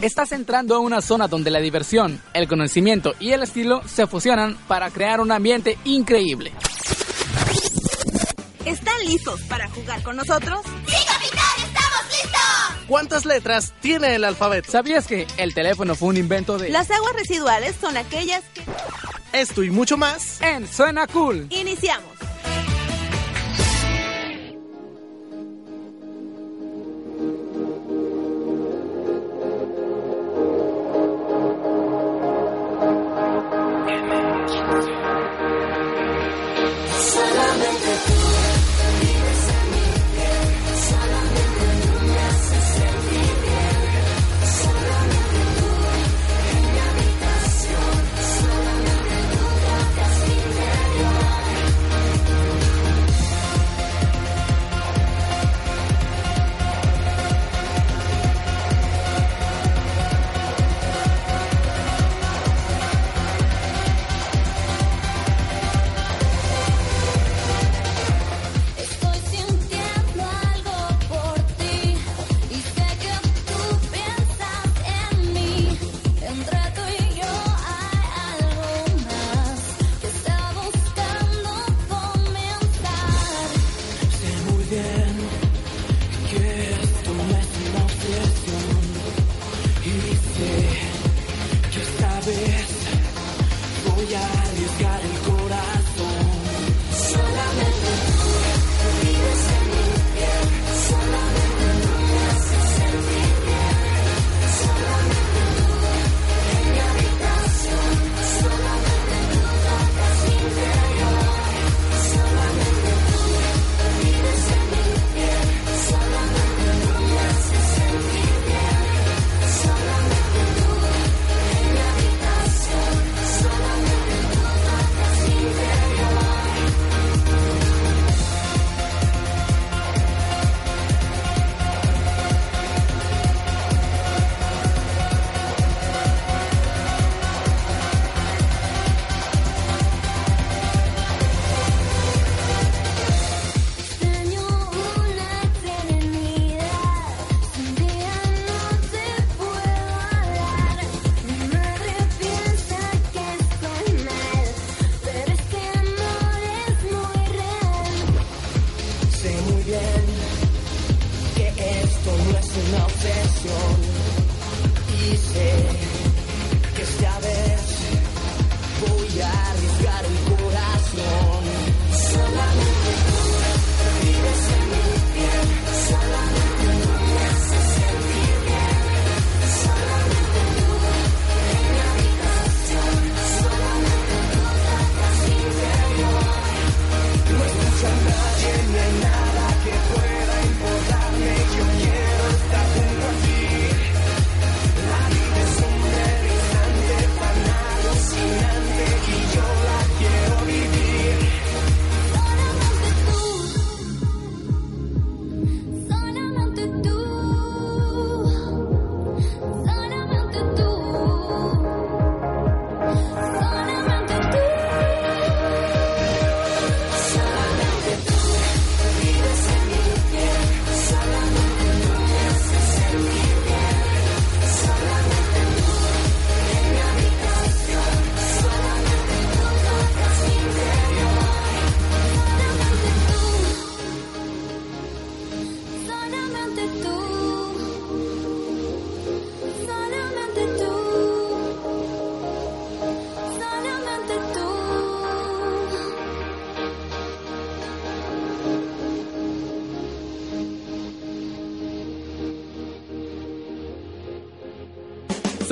Estás entrando a una zona donde la diversión, el conocimiento y el estilo se fusionan para crear un ambiente increíble. ¿Están listos para jugar con nosotros? ¡Sí, capitán! ¡Estamos listos! ¿Cuántas letras tiene el alfabeto? ¿Sabías que el teléfono fue un invento de... Las aguas residuales son aquellas que... Esto y mucho más en Suena Cool. Iniciamos.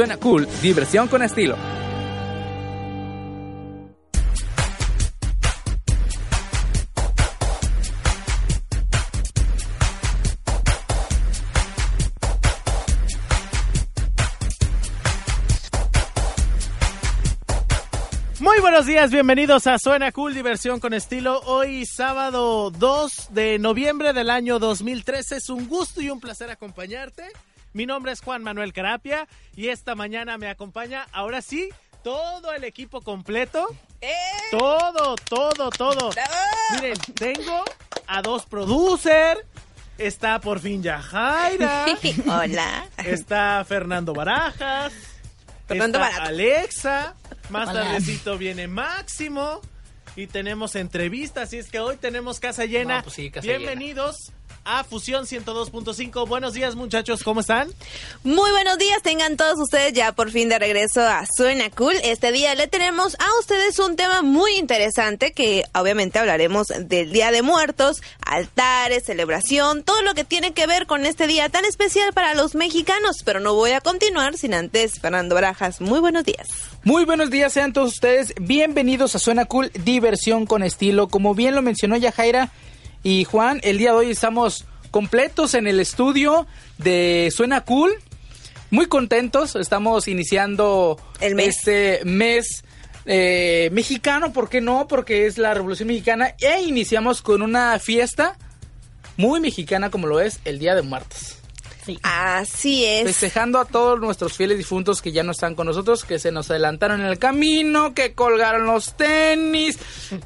Suena cool, diversión con estilo. Muy buenos días, bienvenidos a Suena Cool Diversión con Estilo. Hoy sábado 2 de noviembre del año 2013. Es un gusto y un placer acompañarte. Mi nombre es Juan Manuel Carapia y esta mañana me acompaña, ahora sí, todo el equipo completo. Todo, todo, todo. Miren, tengo a dos producers. Está por fin Yajaira. Hola. Está Fernando Barajas. Fernando está Barajas. Alexa. Más Hola. tardecito viene Máximo. Y tenemos entrevistas. Así es que hoy tenemos casa llena. No, pues sí, casa Bienvenidos a Fusión 102.5. Buenos días, muchachos. ¿Cómo están? Muy buenos días, tengan todos ustedes ya por fin de regreso a Suena Cool. Este día le tenemos a ustedes un tema muy interesante que obviamente hablaremos del Día de Muertos, altares, celebración, todo lo que tiene que ver con este día tan especial para los mexicanos. Pero no voy a continuar sin antes, Fernando Barajas. Muy buenos días. Muy buenos días, sean todos ustedes bienvenidos a Suena Cool, diversión con estilo. Como bien lo mencionó Yajaira y Juan, el día de hoy estamos completos en el estudio de Suena Cool. Muy contentos, estamos iniciando El mes. este mes eh, mexicano, ¿por qué no? Porque es la Revolución Mexicana e iniciamos con una fiesta muy mexicana como lo es el Día de Muertos. Así es. Festejando a todos nuestros fieles difuntos que ya no están con nosotros, que se nos adelantaron en el camino, que colgaron los tenis,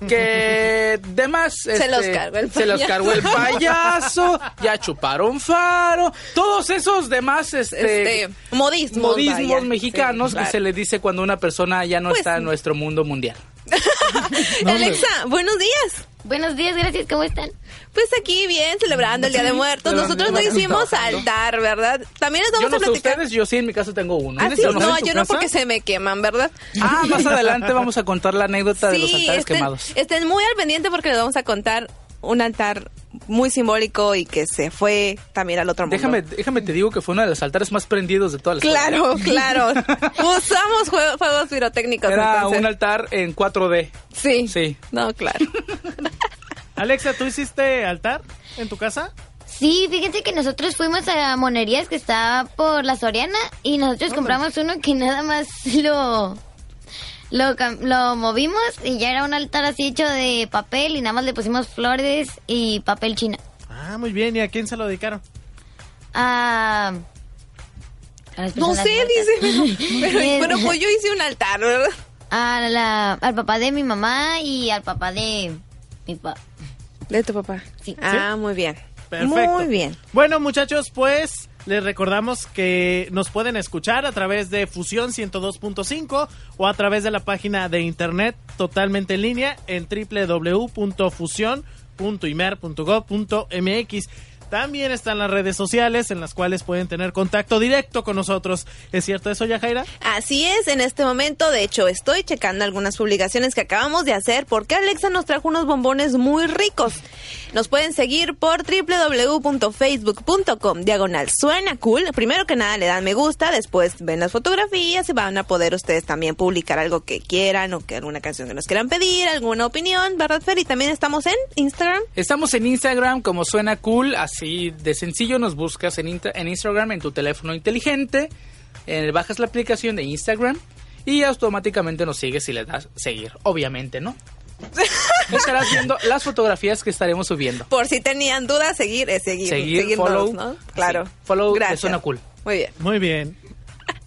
que demás. este, los cargó el Se los payaso. cargó el payaso, ya chuparon faro, todos esos demás este, Este, modismos. modismos vaya. mexicanos Sí, claro. que se le dice cuando una persona ya no Pues, está en nuestro mundo mundial. Alexa, buenos días. Buenos días, gracias, ¿cómo están? Pues aquí bien, celebrando el Día de Muertos. Nosotros no hicimos altar, ¿verdad? También les Yo vamos no a sé platicar. ustedes, yo sí en mi casa tengo uno. Ah, sí, Yo no, yo no porque se me queman, ¿verdad? Ah, más adelante vamos a contar la anécdota de los altares estén, quemados. estén muy al pendiente porque les vamos a contar un altar muy simbólico y que se fue también al otro mundo. Déjame, déjame te digo que fue uno de los altares más prendidos de toda la historia. Claro, claro. Usamos jue- fuegos pirotécnicos. Era entonces. un altar en 4D. Sí. Sí. No, claro. Alexa, ¿tú hiciste altar en tu casa? Sí, fíjense que nosotros fuimos a Monerías que está por la Soriana y nosotros compramos uno que nada más lo lo, lo movimos y ya era un altar así hecho de papel y nada más le pusimos flores y papel china. Ah, muy bien. ¿Y a quién se lo dedicaron? Ah, a las No sé, muertas. dice. Pero, pero pues yo hice un altar, ¿verdad? A la- al papá de mi mamá y al papá de mi papá. De tu papá. Sí. Ah, muy bien. Perfecto. Muy bien. Bueno, muchachos, pues les recordamos que nos pueden escuchar a través de Fusión 102.5 o a través de la página de internet totalmente en línea en www.fusion.imer.gov.mx. También están las redes sociales en las cuales pueden tener contacto directo con nosotros. ¿Es cierto eso, Yajaira? Así es, en este momento, de hecho, estoy checando algunas publicaciones que acabamos de hacer porque Alexa nos trajo unos bombones muy ricos. Nos pueden seguir por www.facebook.com diagonal suena cool. Primero que nada le dan me gusta, después ven las fotografías y van a poder ustedes también publicar algo que quieran o que alguna canción que nos quieran pedir, alguna opinión, ¿verdad, Fer? Y también estamos en Instagram. Estamos en Instagram como suena cool, así de sencillo nos buscas en, Insta- en Instagram en tu teléfono inteligente, eh, bajas la aplicación de Instagram y automáticamente nos sigues y le das seguir, obviamente, ¿no? Estarás viendo las fotografías que estaremos subiendo. Por si tenían dudas, seguir es seguir. Seguir, seguirnos, follow, ¿no? Claro. follow de Gracias. Suena Cool. Muy bien. Muy bien.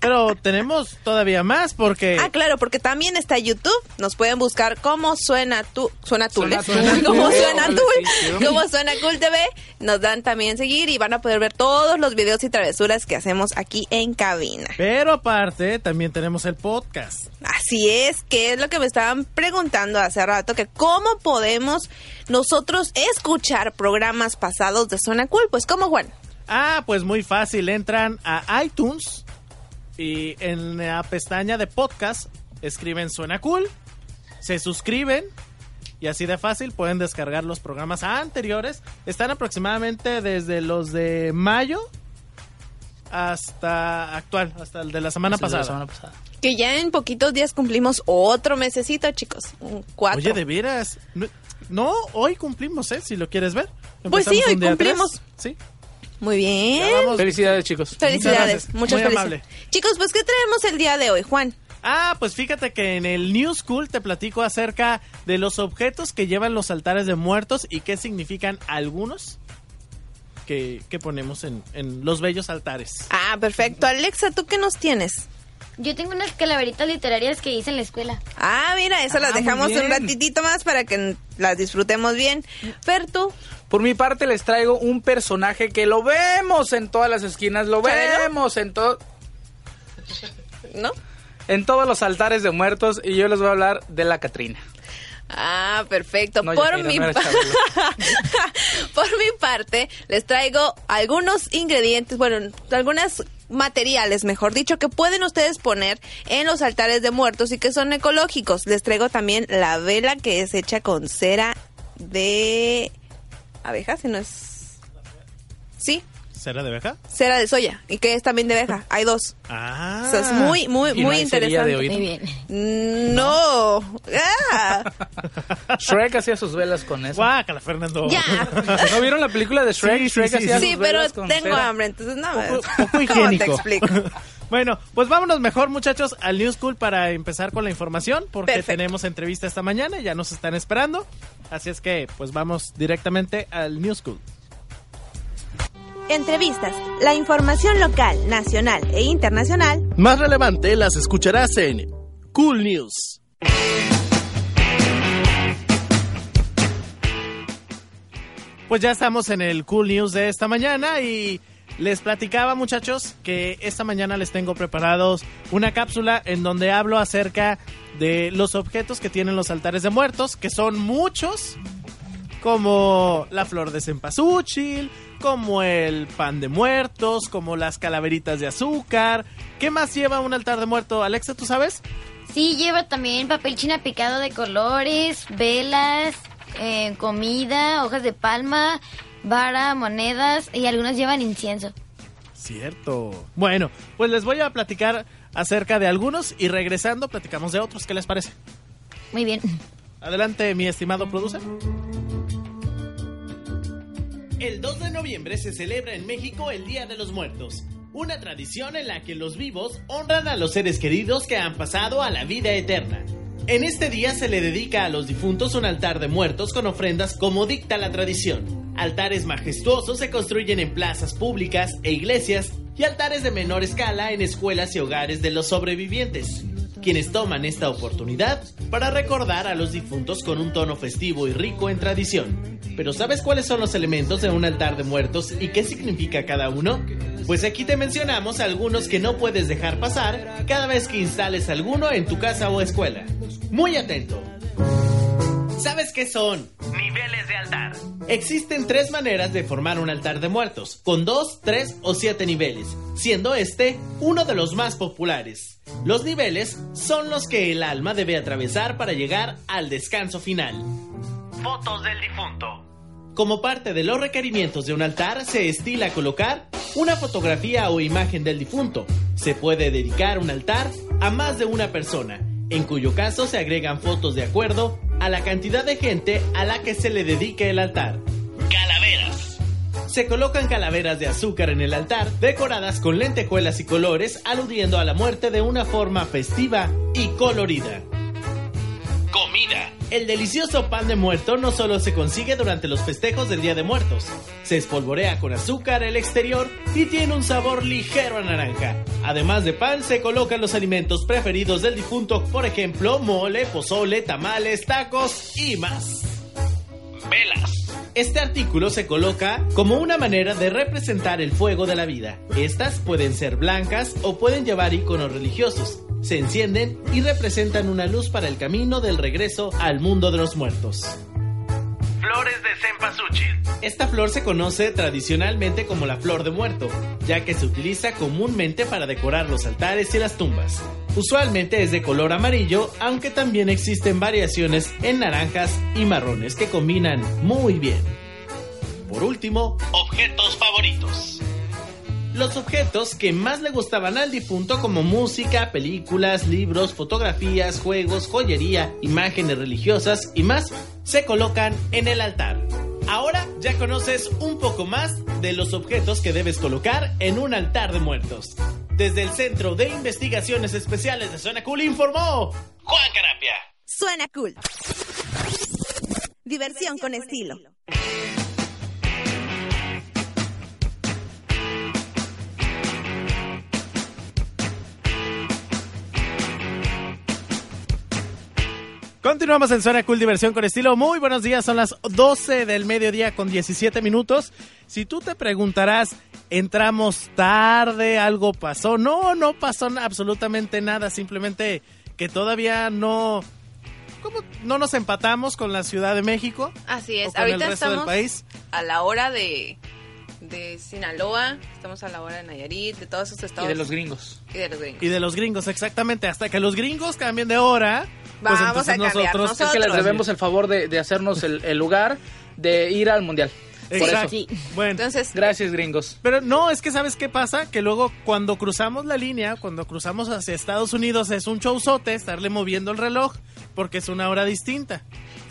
Pero tenemos todavía más porque... Ah, claro, porque también está YouTube. Nos pueden buscar como suena tú, suena tú, Suena ¿eh? Sí, suena tú, sí. como suena cool TV. Nos dan también seguir y van a poder ver todos los videos y travesuras que hacemos aquí en cabina. Pero aparte, también tenemos el podcast. Así es, que es lo que me estaban preguntando hace rato, que cómo podemos nosotros escuchar programas pasados de Suena Cool. Pues, ¿cómo, Juan? Ah, pues muy fácil. Entran a iTunes y en la pestaña de podcast escriben Suena Cool, se suscriben y así de fácil pueden descargar los programas anteriores. Están aproximadamente desde los de mayo hasta actual, hasta el de la semana la pasada. semana pasada. Que ya en poquitos días cumplimos otro mesecito, chicos. Un cuatro. Oye, de veras. No, hoy cumplimos, ¿eh? Si lo quieres ver. Pues sí, hoy cumplimos. tres. Sí. Muy bien. Felicidades, chicos. Felicidades, gracias. muchas Muy felicidades. amable. Chicos, pues ¿qué traemos el día de hoy, Juan? Ah, pues fíjate que en el New School te platico acerca de los objetos que llevan los altares de muertos y qué significan algunos que, que ponemos en, en los bellos altares. Ah, perfecto. Alexa, ¿tú qué nos tienes? Yo tengo unas calaveritas literarias que hice en la escuela. Ah, mira, eso las Ah, muy dejamos un ratitito más para que las disfrutemos bien. Fer, tú. Por mi parte les traigo un personaje que lo vemos en todas las esquinas, lo ¿Chabelo? vemos en todo ¿No? en todos los altares de muertos y yo les voy a hablar de la Catrina. Ah, perfecto. No, por, mi no por mi parte, les traigo algunos ingredientes, bueno, algunos materiales, mejor dicho, que pueden ustedes poner en los altares de muertos y que son ecológicos. Les traigo también la vela que es hecha con cera de abeja, si no es... Sí, ¿Será de abeja? cera de soya y que es también de abeja. Hay dos. Ah. O sea, es muy, muy, muy interesante. Muy bien. No. Ah. Shrek hacía sus velas con eso. Guácala, Fernando. Ya. ¿No vieron la película de Shrek? Sí, sí, Shrek sí, hacía sí. Sí, sus pero velas con tengo cera. hambre, entonces no. Poco, poco ¿Cómo te higiénico. explico? Bueno, pues vámonos mejor, muchachos, al New School para empezar con la información, porque Perfecto. tenemos entrevista esta mañana, ya nos están esperando. Así es que, pues vamos directamente al New School. Entrevistas. La información local, nacional e internacional. Más relevante las escucharás en Cool News. Pues ya estamos en el Cool News de esta mañana y les platicaba muchachos que esta mañana les tengo preparados una cápsula en donde hablo acerca de los objetos que tienen los altares de muertos, que son muchos, como la flor de cempasúchil, como el pan de muertos, como las calaveritas de azúcar. ¿Qué más lleva un altar de muerto? Alexa, ¿tú sabes? Sí, lleva también papel china picado de colores, velas, eh, comida, hojas de palma, vara, monedas y algunos llevan incienso. Cierto. Bueno, pues les voy a platicar acerca de algunos y regresando platicamos de otros. ¿Qué les parece? Muy bien. Adelante, mi estimado producer. El 2 de noviembre se celebra en México el Día de los Muertos, una tradición en la que los vivos honran a los seres queridos que han pasado a la vida eterna. En este día se le dedica a los difuntos un altar de muertos con ofrendas como dicta la tradición. Altares majestuosos se construyen en plazas públicas e iglesias y altares de menor escala en escuelas y hogares de los sobrevivientes, quienes toman esta oportunidad para recordar a los difuntos con un tono festivo y rico en tradición. Pero ¿sabes cuáles son los elementos de un altar de muertos y qué significa cada uno? Pues aquí te mencionamos algunos que no puedes dejar pasar cada vez que instales alguno en tu casa o escuela. Muy atento. ¿Sabes qué son? Niveles de altar. Existen tres maneras de formar un altar de muertos, con dos, tres o siete niveles, siendo este uno de los más populares. Los niveles son los que el alma debe atravesar para llegar al descanso final. Fotos del difunto. Como parte de los requerimientos de un altar, se estila colocar una fotografía o imagen del difunto. Se puede dedicar un altar a más de una persona, en cuyo caso se agregan fotos de acuerdo a la cantidad de gente a la que se le dedique el altar. Calaveras. Se colocan calaveras de azúcar en el altar, decoradas con lentejuelas y colores, aludiendo a la muerte de una forma festiva y colorida. Comida. El delicioso pan de muerto no solo se consigue durante los festejos del Día de Muertos, se espolvorea con azúcar el exterior y tiene un sabor ligero a naranja. Además de pan, se colocan los alimentos preferidos del difunto, por ejemplo, mole, pozole, tamales, tacos y más. Velas. Este artículo se coloca como una manera de representar el fuego de la vida. Estas pueden ser blancas o pueden llevar iconos religiosos. Se encienden y representan una luz para el camino del regreso al mundo de los muertos. Flores de cempasúchil. Esta flor se conoce tradicionalmente como la flor de muerto, ya que se utiliza comúnmente para decorar los altares y las tumbas. Usualmente es de color amarillo, aunque también existen variaciones en naranjas y marrones que combinan muy bien. Por último, objetos favoritos. Los objetos que más le gustaban al difunto como música, películas, libros, fotografías, juegos, joyería, imágenes religiosas y más se colocan en el altar. Ahora ya conoces un poco más de los objetos que debes colocar en un altar de muertos. Desde el Centro de Investigaciones Especiales de Zona Cool informó Juan Carapia. Suena cool. Diversión con estilo. Continuamos en Zona Cool Diversión con estilo. Muy buenos días, son las 12 del mediodía con 17 minutos. Si tú te preguntarás, entramos tarde, algo pasó. No, no pasó absolutamente nada, simplemente que todavía no... ¿cómo? No nos empatamos con la Ciudad de México. Así o es. con Ahorita el resto del estamos país. a la hora de, de Sinaloa, estamos a la hora de Nayarit, de todos esos Y estados. de los gringos. y de los gringos. Y de los gringos, exactamente. Hasta que los gringos cambien de hora. Pues Vamos a entonces cambiar nosotros, Es que les Nosotros. debemos el favor de, de hacernos el, el lugar de ir al mundial. Por Exacto. eso. Bueno, Entonces, Gracias, gringos. Pero no, es que ¿sabes qué pasa? Que luego cuando cruzamos la línea, cuando cruzamos hacia Estados Unidos, es un showzote estarle moviendo el reloj porque es una hora distinta.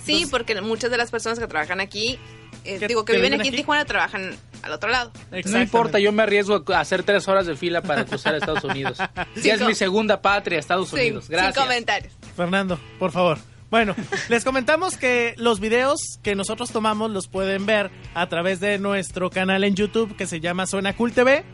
sí, Entonces- porque muchas de las personas que trabajan aquí, eh, digo, que, que viven aquí en. Tijuana, trabajan al otro lado. No importa, yo me arriesgo a hacer tres horas de fila para cruzar a Estados Unidos. Ya es mi segunda patria, Estados Unidos. Sin- Gracias. Sin comentarios. Fernando, por favor. Bueno, les comentamos que los videos que nosotros tomamos los pueden ver a través de nuestro canal en YouTube que se llama Suena Cool TV.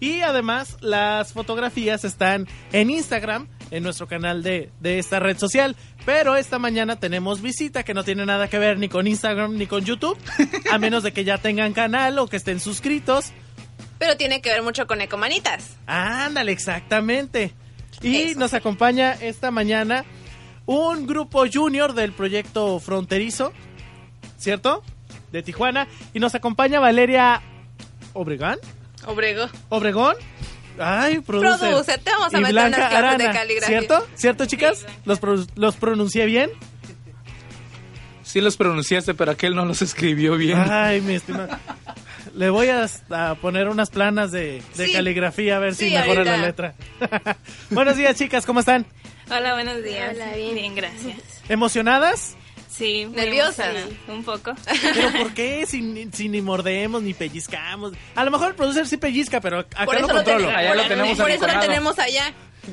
Y además las fotografías están en Instagram, en nuestro canal de, de esta red social. Pero esta mañana tenemos visita que no tiene nada que ver ni con Instagram ni con YouTube. A menos de que ya tengan canal o que estén suscritos. Pero tiene que ver mucho con Ecomanitas. Ándale, exactamente. Y Eso. nos acompaña esta mañana un grupo junior del proyecto Fronterizo, ¿cierto? De Tijuana. Y nos acompaña Valeria Obregón. Obrego. Obregón. Ay, producer. Producer, te vamos a Y meter Blanca unas clases de Arana, caligrafía. ¿Cierto? ¿Cierto, chicas? ¿Los, pro- ¿Los pronuncié bien? Sí los pronunciaste, pero aquel no los escribió bien. Ay, mi estimado. Le voy a, a poner unas planas de, de Sí. caligrafía a ver si Sí, mejora la ahorita. letra. Buenos días, chicas, ¿cómo están? Hola, buenos días. Hola, bien. Bien, gracias. ¿Emocionadas? Sí, emocionada, Un poco. ¿Pero por qué? Si, ni- si ni mordemos ni pellizcamos. A lo mejor el producer sí pellizca, pero acá Por lo eso lo controlo. Allá lo eso- tenemos Por eso lo tenemos allá.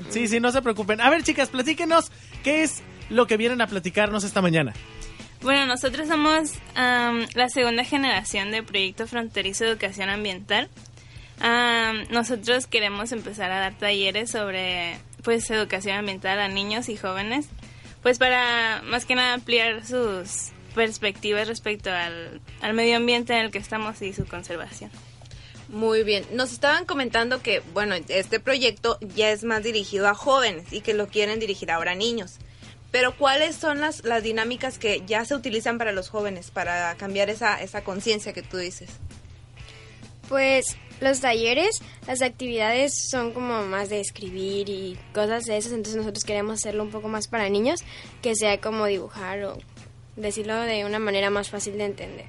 Sí, sí, no se preocupen. A ver, chicas, platíquenos qué es lo que vienen a platicarnos esta mañana. Bueno, nosotros somos am, la segunda generación de Proyecto Fronterizo de Educación Ambiental. Am, nosotros queremos empezar a dar talleres sobre pues educación ambiental a niños y jóvenes, pues para más que nada ampliar sus perspectivas respecto al, al medio ambiente en el que estamos y su conservación. Muy bien. Nos estaban comentando que, bueno, este proyecto ya es más dirigido a jóvenes y que lo quieren dirigir ahora a niños. Pero ¿cuáles son las, las dinámicas que ya se utilizan para los jóvenes para cambiar esa, esa conciencia que tú dices? Pues los talleres, las actividades son como más de escribir y cosas de esas, entonces nosotros queremos hacerlo un poco más para niños, que sea como dibujar o decirlo de una manera más fácil de entender.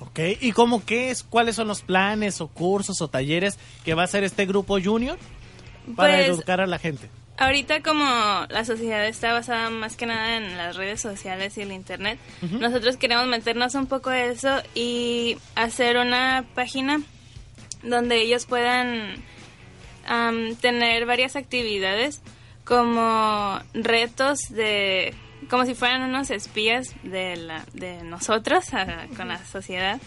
¿Ok? ¿Y cómo qué es? ¿Cuáles son los planes o cursos o talleres que va a hacer este grupo junior para Pues, educar a la gente? Ahorita como la sociedad está basada más que nada en las redes sociales y el internet, nosotros queremos meternos un poco a eso y hacer una página donde ellos puedan tener varias actividades como retos de como si fueran unos espías de la, de nosotros con la sociedad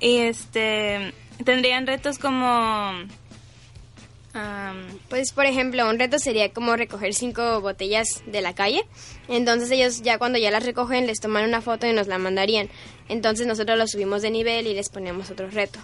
y este tendrían retos como Pues, por ejemplo, un reto sería como recoger cinco botellas de la calle. Entonces ellos ya cuando ya las recogen les toman una foto y nos la mandarían. Entonces nosotros los subimos de nivel y les ponemos otro reto.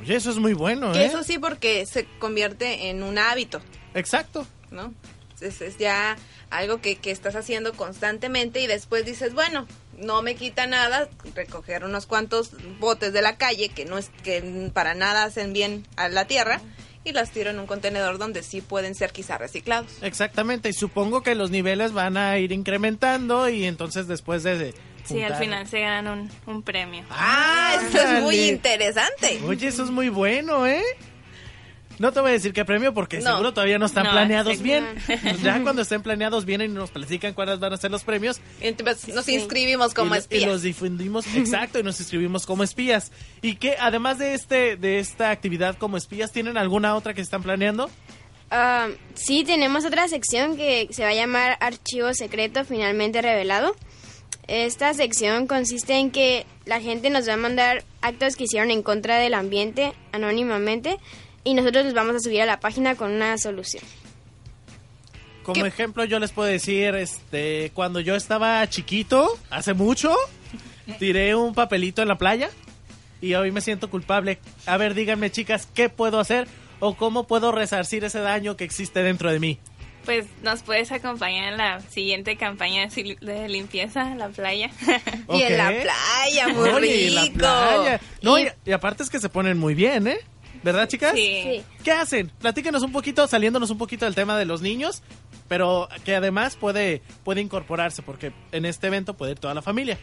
Oye, eso es muy bueno, Que ¿eh? eso sí porque se convierte en un hábito, Exacto. ¿no? Es, es ya algo que, que estás haciendo constantemente y después dices, bueno, no me quita nada recoger unos cuantos botes de la calle que no es que para nada hacen bien a la tierra y las tiro en un contenedor donde sí pueden ser quizá reciclados. Exactamente. Y supongo que los niveles van a ir incrementando y entonces después de... Sí, al final se ganan un, un premio. Ah, eso es muy interesante. Oye, eso es muy bueno, ¿eh? No te voy a decir qué premio porque No. seguro todavía no están No, planeados bien. Pues ya cuando estén planeados vienen y nos platican cuáles van a ser los premios. Entonces nos inscribimos como y, lo- espías. Y los difundimos, exacto, y nos inscribimos como espías. Y que además de este de esta actividad como espías, ¿tienen alguna otra que están planeando? Ah, sí, tenemos otra sección que se va a llamar Archivo Secreto Finalmente Revelado. Esta sección consiste en que la gente nos va a mandar actos que hicieron en contra del ambiente anónimamente y nosotros los vamos a subir a la página con una solución. Como ejemplo, yo les puedo decir, este, cuando yo estaba chiquito, hace mucho, tiré un papelito en la playa y hoy me siento culpable. A ver, díganme, chicas, ¿qué puedo hacer o cómo puedo resarcir ese daño que existe dentro de mí? Pues nos puedes acompañar en la siguiente campaña de limpieza en la playa. Y en la playa, muy Oye, y la rico. playa. No, Y- aparte es que se ponen muy bien, ¿eh? ¿Verdad, chicas? Sí. Sí. ¿Qué hacen? Platíquenos un poquito, saliéndonos un poquito del tema de los niños, pero que además puede, puede incorporarse, porque en este evento puede ir toda la familia.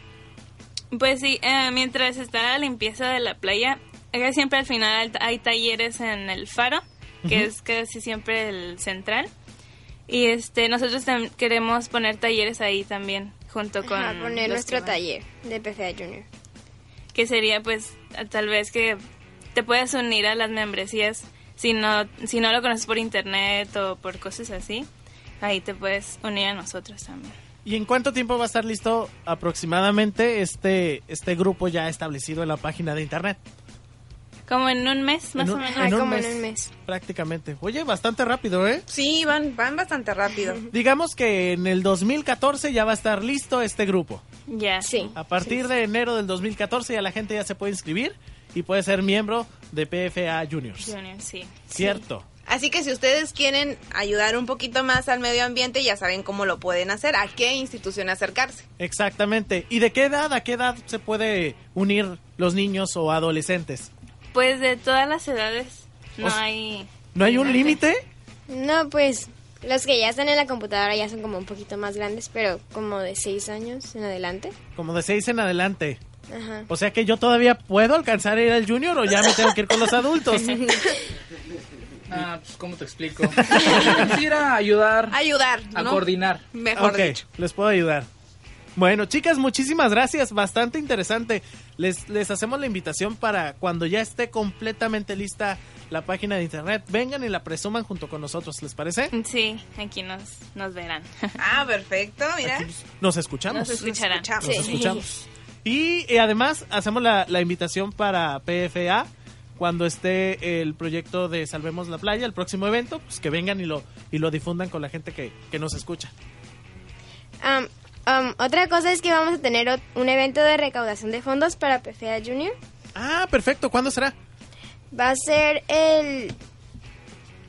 Pues sí, eh, mientras está la limpieza de la playa, acá siempre al final hay, hay talleres en el faro, que es casi siempre el central. Y este nosotros queremos poner talleres ahí también, junto con... Ajá, poner nuestro taller de PFA Junior. Que sería pues tal vez que te puedas unir a las membresías si no, si no lo conoces por internet o por cosas así. Ahí te puedes unir a nosotros también. ¿Y en cuánto tiempo va a estar listo aproximadamente este, este grupo ya establecido en la página de internet? Como en un mes, más En o menos. En como en un mes. Prácticamente. Oye, bastante rápido, ¿eh? Sí, van, van bastante rápido. Digamos que en el 2014 ya va a estar listo este grupo. Ya. Sí. A partir de enero del 2014 ya la gente ya se puede inscribir y puede ser miembro de PFA Juniors. Junior, sí. Cierto. Así que si ustedes quieren ayudar un poquito más al medio ambiente, ya saben cómo lo pueden hacer, a qué institución acercarse. Exactamente. ¿Y de qué edad a qué edad se puede unir los niños o adolescentes? Pues de todas las edades no O hay... ¿No hay un límite? No, pues los que ya están en la computadora ya son como un poquito más grandes, pero como de 6 años en adelante. Como de seis en adelante. Ajá. O sea que yo todavía puedo alcanzar a ir al junior o ya me tengo que ir con los adultos. Ah, pues, ¿cómo te explico? Quisiera ayudar Ayudar, a ¿no? coordinar. Mejor ok, dicho. les puedo ayudar. Bueno, chicas, muchísimas gracias. Bastante interesante. Les, les hacemos la invitación para cuando ya esté completamente lista la página de internet, vengan y la presuman junto con nosotros, ¿les parece? Sí, aquí nos, nos verán. Ah, perfecto, mira. Nos escuchamos. Nos escucharán. escuchamos. Nos escuchamos. Y eh, además hacemos la, la invitación para PFA cuando esté el proyecto de Salvemos la Playa, el próximo evento, pues que vengan y lo, y lo difundan con la gente que, que nos escucha. Am, am, otra cosa es que vamos a tener un evento de recaudación de fondos para PFA Junior. Ah, perfecto. ¿Cuándo será? Va a ser el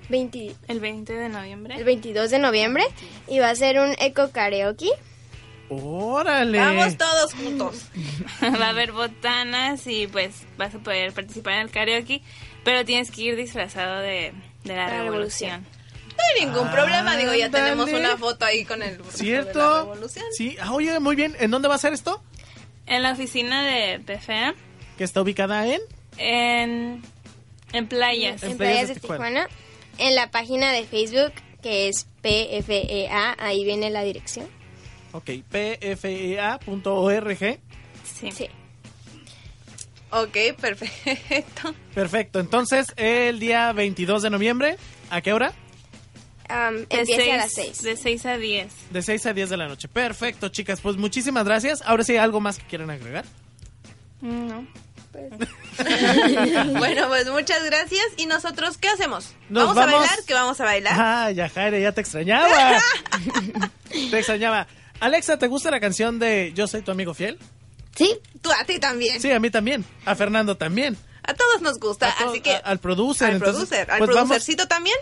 20 El 20 de noviembre. el 22 de noviembre y va a ser un eco karaoke. Órale. Vamos todos juntos. Va a haber botanas y pues vas a poder participar en el karaoke, pero tienes que ir disfrazado de, de la, La revolución. No hay ningún problema, digo, ya tenemos una foto ahí con el de la ¿Cierto? revolución. Sí. Ah, oye, muy bien. ¿En dónde va a ser esto? En la oficina de PFA, Que está ubicada en... en, en playas. En en Playas Playas de de Tijuana. Tijuana. En la página de Facebook que es PFEA, ahí viene la dirección. Ok, pfea.org. Sí. Sí. Ok, perfecto. Perfecto. Entonces, el día 22 de noviembre, ¿a qué hora? Am, De empieza a seis- las 6. De 6 a 10. De 6 a 10 de la noche. Perfecto, chicas. Pues muchísimas gracias. Ahora sí, ¿algo más que quieran agregar? No. bueno, pues muchas gracias. ¿Y nosotros qué hacemos? Nos ¿Vamos, a vamos- bailar? ¿Qué vamos a bailar? Ah, ya, Jaire, ya te extrañaba. te extrañaba. Alexa, ¿te gusta la canción de Yo soy tu amigo fiel? Sí, Tú a ti también. Sí, a mí también. A Fernando también. A todos nos gusta, así que... a- al producer. al entonces, producer. ¿Al pues vamos- producercito también?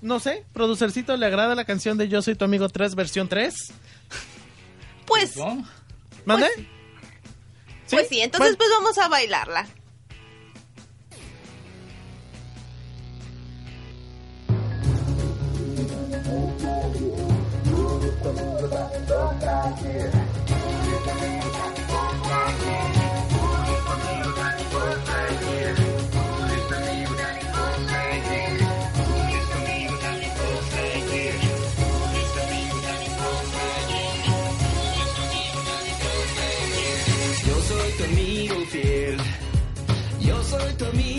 No sé, producercito, ¿le agrada la canción de Yo soy tu amigo 3, versión 3? Pues. ¿Mande? pues sí, entonces Bueno, pues vamos a bailarla. Tu amigo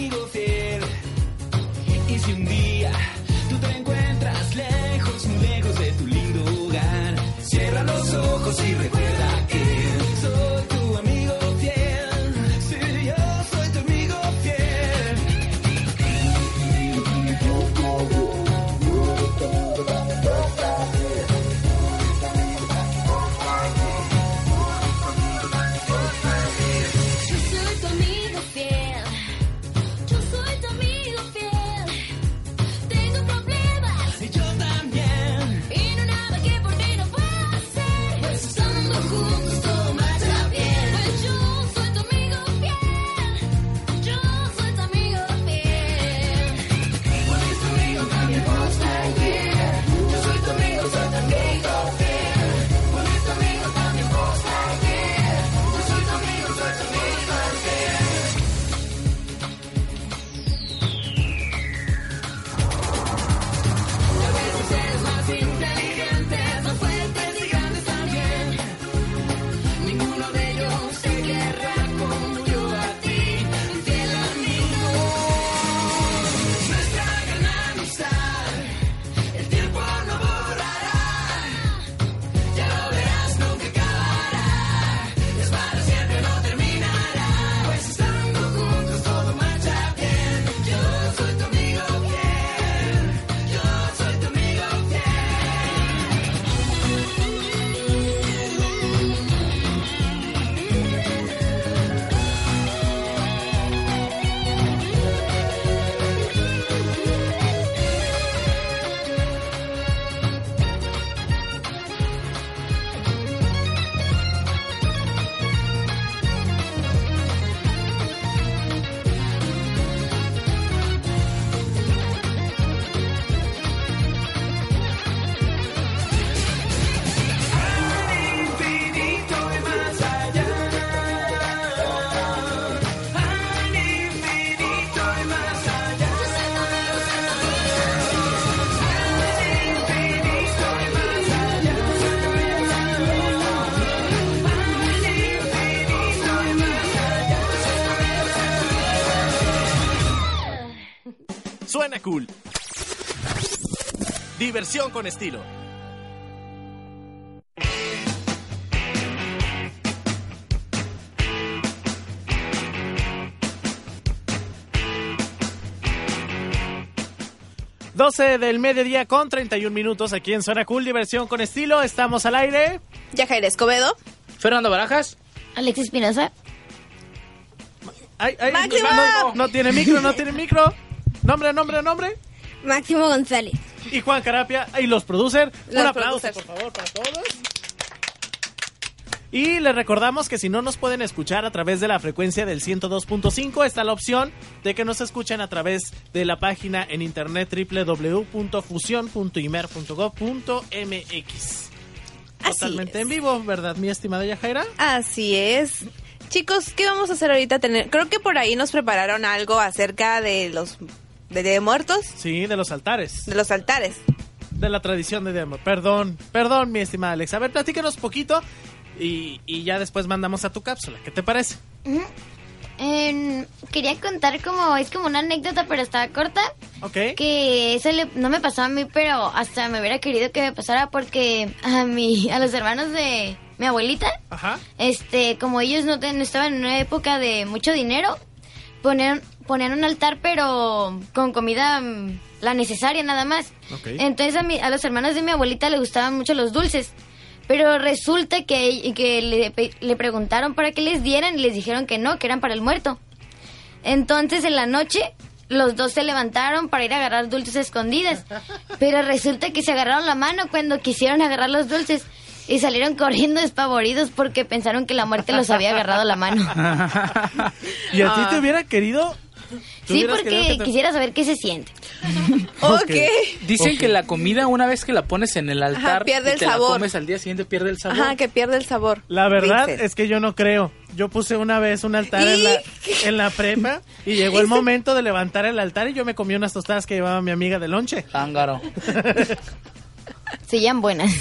cool. Diversión con estilo. ...12 del mediodía con 31 minutos aquí en Zona Cool, diversión con estilo, estamos al aire. Yajaira Escobedo. Fernando Barajas. Alexis Espinosa. Ay, ay, ¡Máximo! no, no tiene micro, no tiene micro. Nombre, nombre, nombre. Máximo González. Y Juan Carapia y los producer. Un Los aplauso, producers. por favor, para todos. Y les recordamos que si no nos pueden escuchar a través de la frecuencia del 102.5, está la opción de que nos escuchen a través de la página en internet www.fusion.imer.gov.mx. Totalmente es. en vivo, ¿verdad, mi estimada Yajaira? Así es. Chicos, ¿qué vamos a hacer ahorita? Tener, creo que por ahí nos prepararon algo acerca de los de Día de Muertos, Sí, de los altares. de los altares. De la tradición de Demo. Perdón, perdón, mi estimada Alex. A ver, platícanos poquito y, y ya después mandamos a tu cápsula. ¿Qué te parece? Eh, quería contar como, es como una anécdota, pero estaba corta. Ok. Que eso le- no me pasó a mí, pero hasta me hubiera querido que me pasara porque a mi, a los hermanos de mi abuelita, Ajá. este, como ellos no, ten- no estaban en una época de mucho dinero, ponían, ponían un altar, pero con comida mm, la necesaria nada más. Entonces a, mi- a los hermanos de mi abuelita le gustaban mucho los dulces. Pero resulta que, que le, le preguntaron para que les dieran y les dijeron que no, que eran para el muerto. Entonces en la noche los dos se levantaron para ir a agarrar dulces escondidas. Pero resulta que se agarraron la mano cuando quisieron agarrar los dulces y salieron corriendo despavoridos porque pensaron que la muerte los había agarrado la mano. ¿Y a ti te hubiera querido? ¿Tú Sí, porque te- quisiera saber qué se siente. Ok. Dicen que la comida, una vez que la pones en el altar Ajá, pierde y el te sabor. la comes al día siguiente, pierde el sabor. Ajá, que pierde el sabor. La verdad es que yo no creo. Yo puse una vez un altar en la, en la prepa y llegó el momento de levantar el altar y yo me comí unas tostadas que llevaba mi amiga de lonche. Ángaro. Se llaman buenas.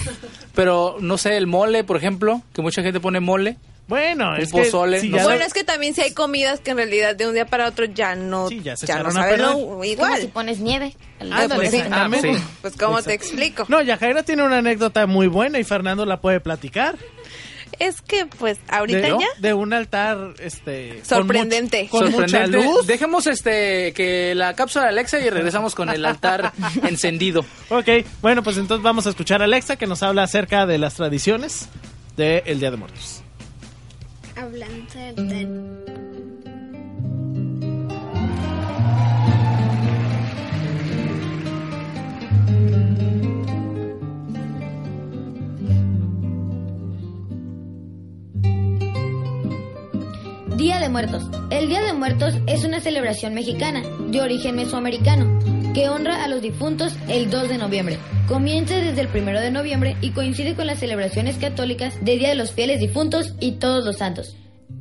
Pero, no sé, el mole, por ejemplo, que mucha gente pone mole. Bueno, Un es que pozole, si no ya. Bueno, es que también si hay comidas que en realidad de un día para otro ya no, Sí, ya se no echaron a saben perder. lo- Como igual. si pones nieve. al Ah, pues, de sí. Ah, sí. Pues cómo te explico. No, Yajaira tiene una anécdota muy buena y Fernando la puede platicar. Es que pues ahorita de, ya de un altar este con Sorprendente. much- con, mucha Sorprendente. luz. Dejemos este que la cápsula de Alexa y regresamos con el altar encendido. Ok, bueno, pues entonces vamos a escuchar a Alexa que nos habla acerca de las tradiciones del Día de Muertos. Hablando. Día de Muertos. El Día de Muertos es una celebración mexicana de origen mesoamericano que honra a los difuntos el 2 de noviembre. Comienza desde el 1 de noviembre y coincide con las celebraciones católicas de Día de los Fieles Difuntos y Todos los Santos.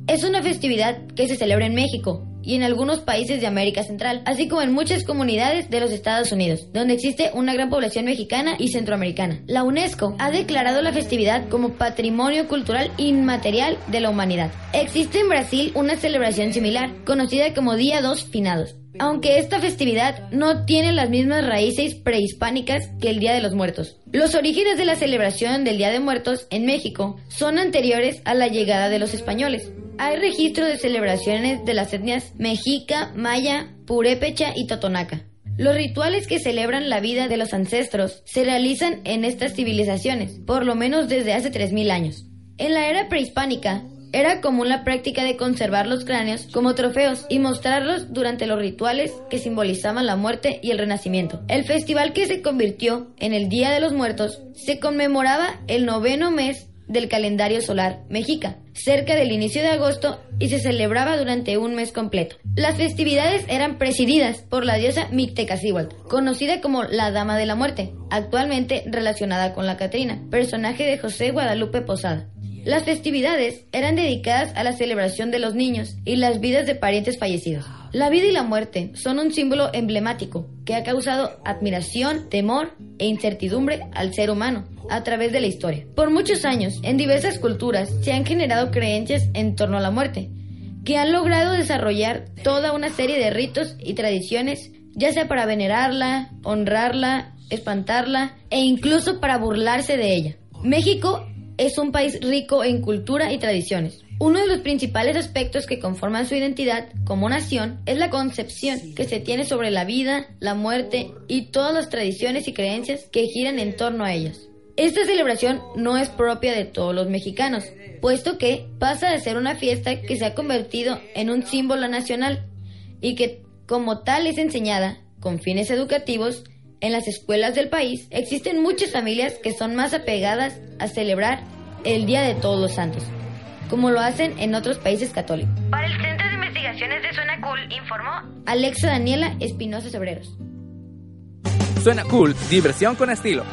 Es una festividad que se celebra en México y en algunos países de América Central, así como en muchas comunidades de los Estados Unidos, donde existe una gran población mexicana y centroamericana. La UNESCO ha declarado la festividad como Patrimonio Cultural Inmaterial de la Humanidad. Existe en Brasil una celebración similar, conocida como Día dos Finados. Aunque esta festividad no tiene las mismas raíces prehispánicas que el Día de los Muertos. Los orígenes de la celebración del Día de Muertos en México son anteriores a la llegada de los españoles. Hay registro de celebraciones de las etnias mexica, maya, purépecha y totonaca. Los rituales que celebran la vida de los ancestros se realizan en estas civilizaciones, por lo menos desde hace 3.000 años. En la era prehispánica, era común la práctica de conservar los cráneos como trofeos y mostrarlos durante los rituales que simbolizaban la muerte y el renacimiento. El festival que se convirtió en el Día de los Muertos se conmemoraba el noveno mes del calendario solar mexica, cerca del inicio de agosto y se celebraba durante un mes completo. Las festividades eran presididas por la diosa Mictecacihuatl, conocida como la Dama de la Muerte, actualmente relacionada con la Catrina, personaje de José Guadalupe Posada. Las festividades eran dedicadas a la celebración de los niños y las vidas de parientes fallecidos. La vida y la muerte son un símbolo emblemático que ha causado admiración, temor e incertidumbre al ser humano a través de la historia. Por muchos años, en diversas culturas se han generado creencias en torno a la muerte, que han logrado desarrollar toda una serie de ritos y tradiciones, ya sea para venerarla, honrarla, espantarla e incluso para burlarse de ella. México es un país rico en cultura y tradiciones. Uno de los principales aspectos que conforman su identidad como nación es la concepción que se tiene sobre la vida, la muerte y todas las tradiciones y creencias que giran en torno a ellas. Esta celebración no es propia de todos los mexicanos, puesto que pasa de ser una fiesta que se ha convertido en un símbolo nacional y que como tal es enseñada con fines educativos en las escuelas del país. Existen muchas familias que son más apegadas a celebrar el Día de Todos los Santos, como lo hacen en otros países católicos. Para el Centro de Investigaciones de Zona Cool informó Alexa Daniela Espinosa Sobreros. Suena cool, diversión con estilo.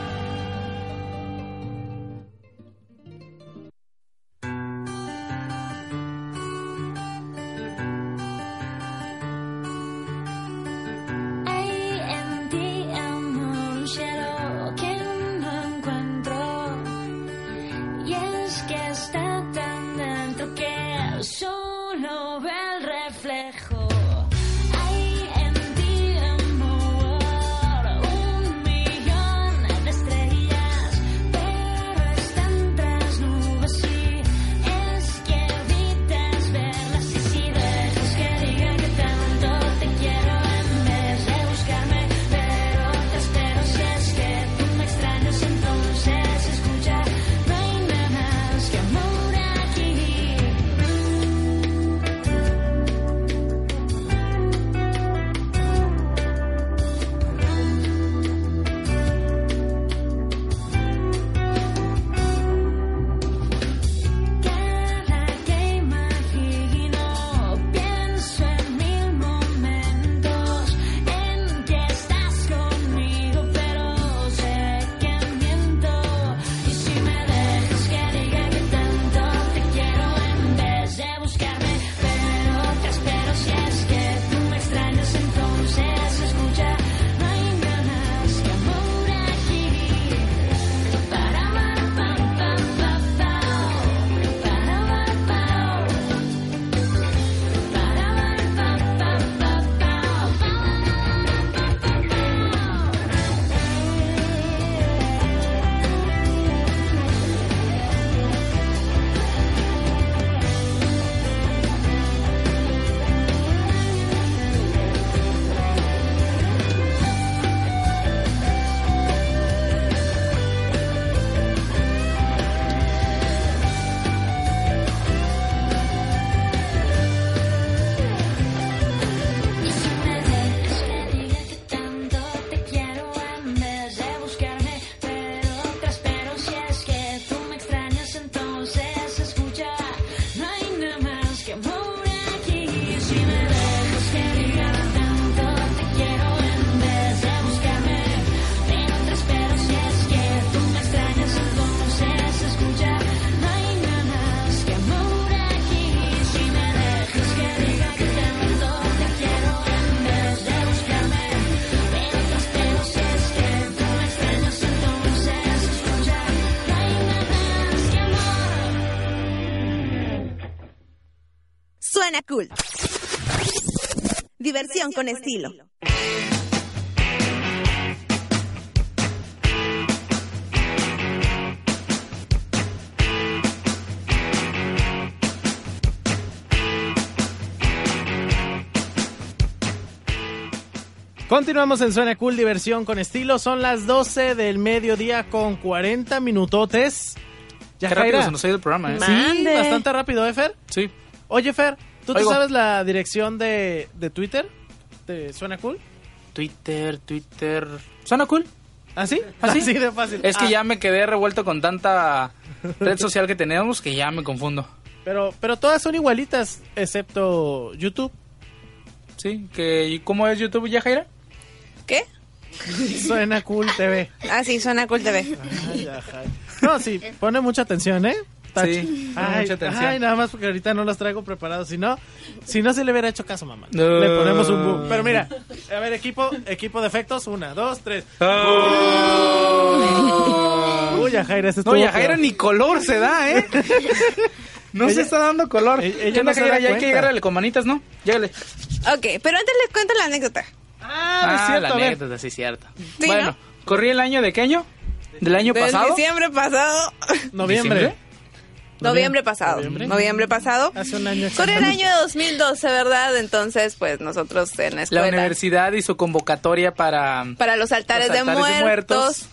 Cool. Diversión con estilo. Continuamos en Suena Cool, diversión con estilo. Son las 12 del mediodía con 40 minutotes. Qué rápido se nos ha ido el programa, ¿eh? Sí, Mande. bastante rápido, ¿eh, Fer? Sí. Oye, Fer, ¿tú te sabes la dirección de, de Twitter? ¿Te suena cool? Twitter, Twitter. ¿Suena cool? ¿Ah, sí? ¿Ah, sí? Así de fácil. Es que Ah, ya me quedé revuelto con tanta red social que tenemos que ya me confundo. Pero, pero todas son igualitas, excepto YouTube. Sí, que ¿y ¿cómo es YouTube ya, Jaira? ¿Qué? Suena Cool TV. Ah, sí, Suena Cool TV. Ay, ajá. No, sí, pone mucha atención, ¿eh? Tachi. Sí, ay, mucha atención. ay, nada más porque ahorita no los traigo preparados. Si no, si no se le hubiera hecho caso, mamá. No. Le ponemos un boom. Pero mira, a ver, equipo, equipo de efectos. Una, dos, tres. Uy, ya Jaira, ese No, ni color se da, ¿eh? No Ella- se está dando color. ella ¿Qué onda, no Jaira? Ya hay que llegarle con manitas, ¿no? Llégale. Ok, pero antes les cuento la anécdota. Ah, es Ah, cierto, la anécdota, sí, cierto. Sí, bueno, ¿no? corrí el año de qué año? ¿Del año Del pasado? diciembre pasado. Noviembre. ¿Diciembre? Noviembre pasado. Noviembre. Noviembre pasado. Hace un año. Con el año 2012, ¿verdad? Entonces, pues nosotros en la La universidad hizo convocatoria para... para los altares, Los de, altares de muertos. muertos.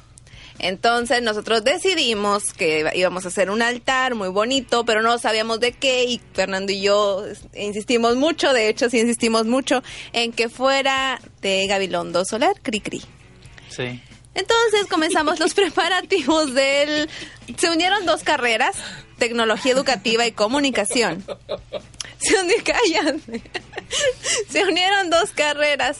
Entonces nosotros decidimos que íbamos a hacer un altar muy bonito, pero no sabíamos de qué y Fernando y yo insistimos mucho, de hecho sí insistimos mucho, en que fuera de Gabilondo Solar, Cri Cri. Sí. Entonces comenzamos los preparativos del... Se unieron dos carreras, tecnología educativa y comunicación. Se unieron. Se unieron dos carreras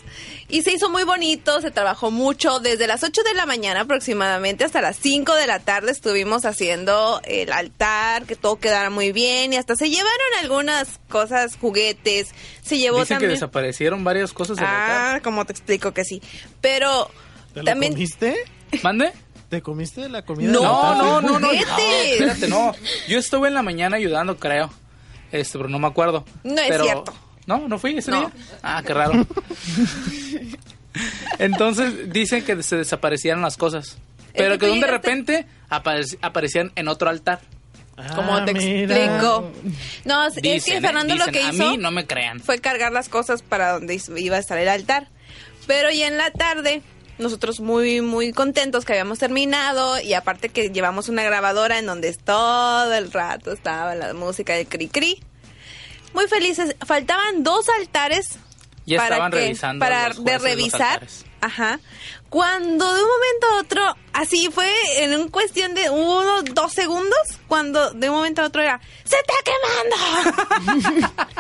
y se hizo muy bonito, se trabajó mucho. Desde las 8 de la mañana aproximadamente hasta las 5 de la tarde estuvimos haciendo el altar, que todo quedara muy bien y hasta se llevaron algunas cosas, juguetes. Se llevó Dicen que también... desaparecieron varias cosas del altar. Ah, como te explico que sí. Pero ¿Te lo también... ¿Mande? ¿Te comiste la comida? No, No, no, no, no, juguetes. no, espérate, no. Yo estuve en la mañana ayudando, creo. Este, pero no me acuerdo. No es Pero- cierto. No, no fui ese No. día. Ah, qué raro. Entonces dicen que se desaparecieron las cosas. Pero que de repente aparec- aparecían en otro altar. Como Ah, te mira. explico. No, es Dicen, que ¿eh? Fernando lo que hizo A mí no me crean. fue cargar las cosas para donde iba a estar el altar. Pero ya en la tarde, nosotros muy, muy contentos que habíamos terminado y aparte que llevamos una grabadora en donde todo el rato estaba la música del cri cri. Muy felices. Faltaban dos altares Ya para estaban que- revisando para los de revisar. Ajá. Cuando de un momento a otro, así fue en un cuestión de uno, dos segundos, cuando de un momento a otro era, ¡se está quemando!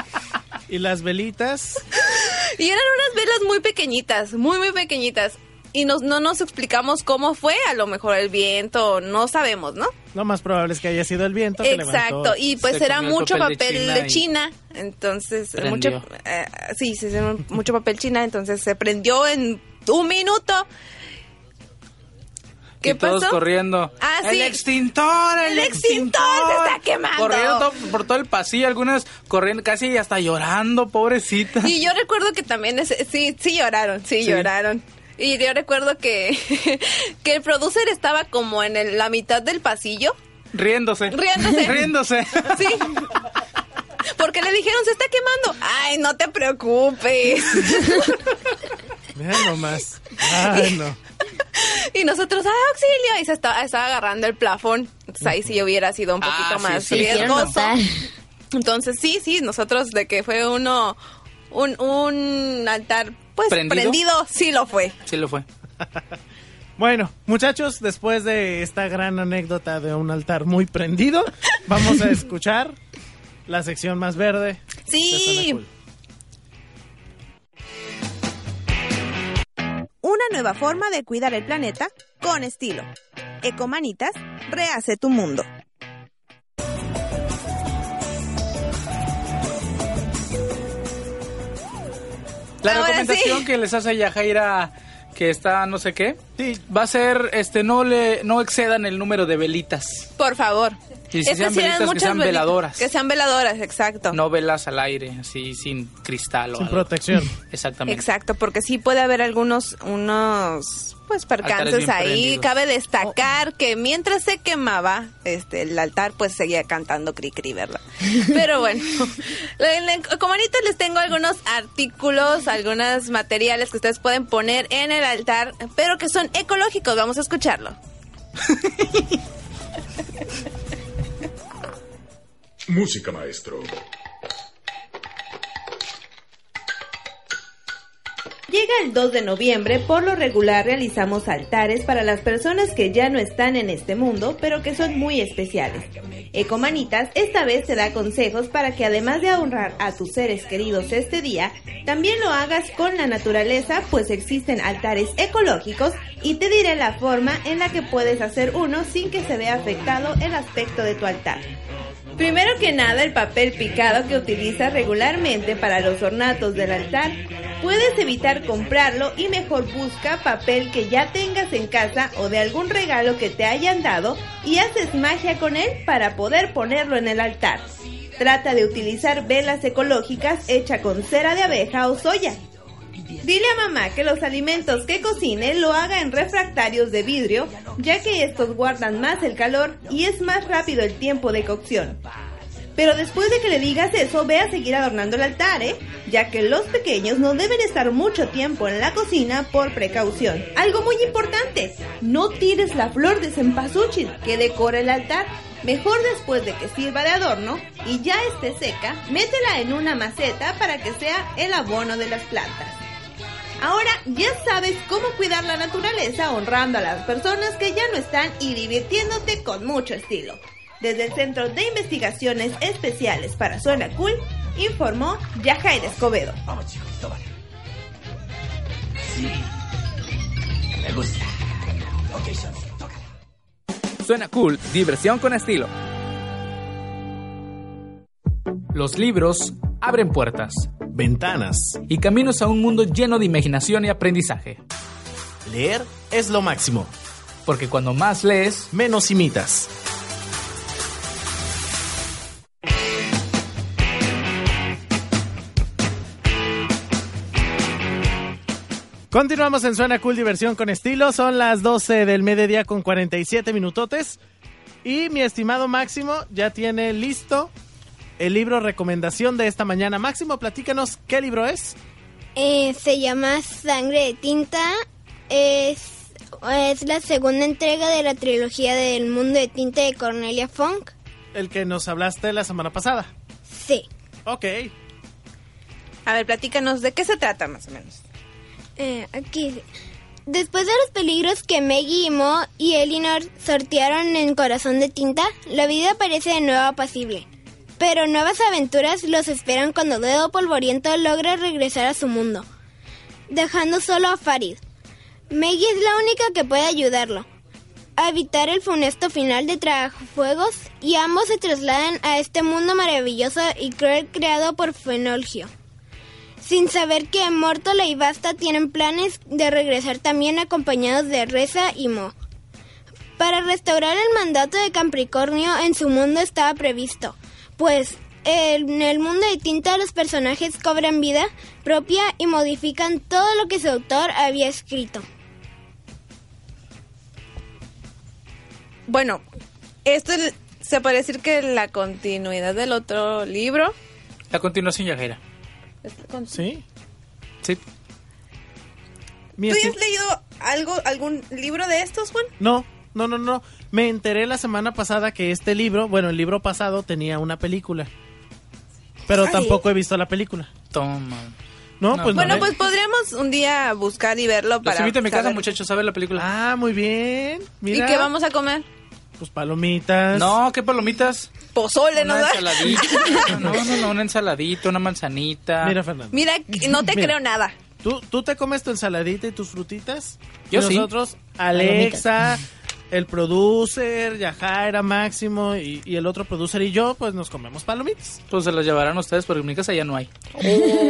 Y las velitas. y eran unas velas muy pequeñitas, muy, muy pequeñitas. Y nos, no nos explicamos cómo fue, a lo mejor el viento, no sabemos, ¿no? Lo más probable es que haya sido el viento que Exacto, levantó. y pues era el mucho papel papel, de de, China entonces prendió. mucho eh, sí, se hizo mucho papel China, entonces se prendió en un minuto. ¿Qué y todos pasó? corriendo. Ah, ¡El sí. extintor! ¡El, ¡El extintor se está quemando! Corriendo to- por todo el pasillo, algunas corriendo casi hasta llorando, pobrecita. Y yo recuerdo que también ese- sí, sí lloraron, sí, Sí. lloraron. Y yo recuerdo que, que el producer estaba como en el- la mitad del pasillo, Riéndose. Riéndose. Riéndose. sí. Porque le dijeron, se está quemando. Ay, no te preocupes. Mira nomás. Ay, no. Y nosotros, ¡ah, auxilio! Y se estaba, estaba agarrando el plafón. Entonces ahí sí hubiera sido un Ah, poquito sí, más sí. Riesgoso. Entonces sí, sí, nosotros de que fue uno, un, un altar, pues ¿Prendido? prendido, sí lo fue. Sí lo fue. Bueno, muchachos, después de esta gran anécdota de un altar muy prendido, vamos a escuchar la sección más verde. de Sí. Cool. Una nueva forma de cuidar el planeta con estilo. Ecomanitas, rehace tu mundo. La Ahora recomendación sí. que les hace Yajaira que está no sé qué, va a ser, este, no le, no excedan el número de velitas. Por favor. Y si Estas sean sí eran velitas, que muchas sean veladoras. Que sean veladoras, exacto. No velas al aire, así, sin cristal o Sin algo. protección. Exactamente. Exacto, porque sí puede haber algunos, unos, pues percances ahí. Cabe destacar que mientras se quemaba este el altar, pues seguía cantando cri cri, ¿verdad? Pero bueno, como ahorita les tengo algunos artículos, algunos materiales que ustedes pueden poner en el altar, pero que son ecológicos. Vamos a escucharlo. Música, maestro. El 2 de noviembre, por lo regular realizamos altares para las personas que ya no están en este mundo, pero que son muy especiales. Ecomanitas esta vez te da consejos para que además de honrar a tus seres queridos este día, también lo hagas con la naturaleza, pues existen altares ecológicos y te diré la forma en la que puedes hacer uno sin que se vea afectado el aspecto de tu altar. Primero que nada, el papel picado que utilizas regularmente para los ornatos del altar, puedes evitar comprarlo y mejor busca papel que ya tengas en casa o de algún regalo que te hayan dado y haces magia con él para poder ponerlo en el altar. Trata de utilizar velas ecológicas hecha con cera de abeja o soya. Dile a mamá que los alimentos que cocine lo haga en refractarios de vidrio, ya que estos guardan más el calor y es más rápido el tiempo de cocción. Pero después de que le digas eso, ve a seguir adornando el altar, ¿eh? Ya que los pequeños no deben estar mucho tiempo en la cocina por precaución. Algo muy importante, no tires la flor de cempasúchil que decora el altar. Mejor después de que sirva de adorno y ya esté seca, métela en una maceta para que sea el abono de las plantas. Ahora ya sabes cómo cuidar la naturaleza honrando a las personas que ya no están y divirtiéndote con mucho estilo. Desde el Centro de Investigaciones Especiales para Suena Cool, informó Yajair Escobedo. Me gusta. Suena cool, diversión con estilo. Los libros abren puertas, ventanas y caminos a un mundo lleno de imaginación y aprendizaje. Leer es lo máximo. Porque cuando más lees, menos imitas. Continuamos en Suena Cool Diversión con Estilo. Son las 12 del mediodía con 47 minutotes. Y mi estimado Máximo ya tiene listo el libro recomendación de esta mañana. Máximo, platícanos qué libro es. Eh, se llama Sangre de Tinta. Es, es la segunda entrega de la trilogía del Mundo de Tinta de Cornelia Funk. El que nos hablaste la semana pasada. Sí. Ok. A ver, platícanos de qué se trata más o menos. Eh, aquí. Después de los peligros que Maggie y Mo y Elinor sortearon en Corazón de Tinta, la vida parece de nuevo apacible. Pero nuevas aventuras los esperan cuando Dedo Polvoriento logra regresar a su mundo, dejando solo a Farid. Maggie es la única que puede ayudarlo a evitar el funesto final de Tragafuegos y ambos se trasladan a este mundo maravilloso y cruel creado por Fenolgio. Sin saber que Mortola y Basta tienen planes de regresar también acompañados de Reza y Mo. Para restaurar el mandato de Capricornio en su mundo estaba previsto, pues en el mundo de tinta los personajes cobran vida propia y modifican todo lo que su autor había escrito. Bueno, esto es- se puede decir que la continuidad del otro libro. la continuación Yajaira. ¿Sí? Sí. ¿Tú has leído algo, algún libro de estos, Juan? No, no, no, no. Me enteré la semana pasada que este libro, bueno, el libro pasado tenía una película. Pero Ay. tampoco he visto la película. Toma. No, pues bueno, no. pues podríamos un día buscar y verlo Los para. invito a mi casa, muchachos, a ver la película. Ah, muy bien. Mira. ¿Y qué vamos a comer? Pues palomitas. No, ¿qué palomitas? Pozole, ¿no? Una ensaladita. No, no, no, una ensaladita, una manzanita. Mira, Fernando. Mira, no te Mira. creo nada. ¿Tú, ¿Tú te comes tu ensaladita y tus frutitas? Yo y sí. nosotros, Alexa, el producer, Yajaira, Máximo y, y el otro producer y yo, pues nos comemos palomitas. Pues se las llevarán ustedes porque en mi casa ya no hay.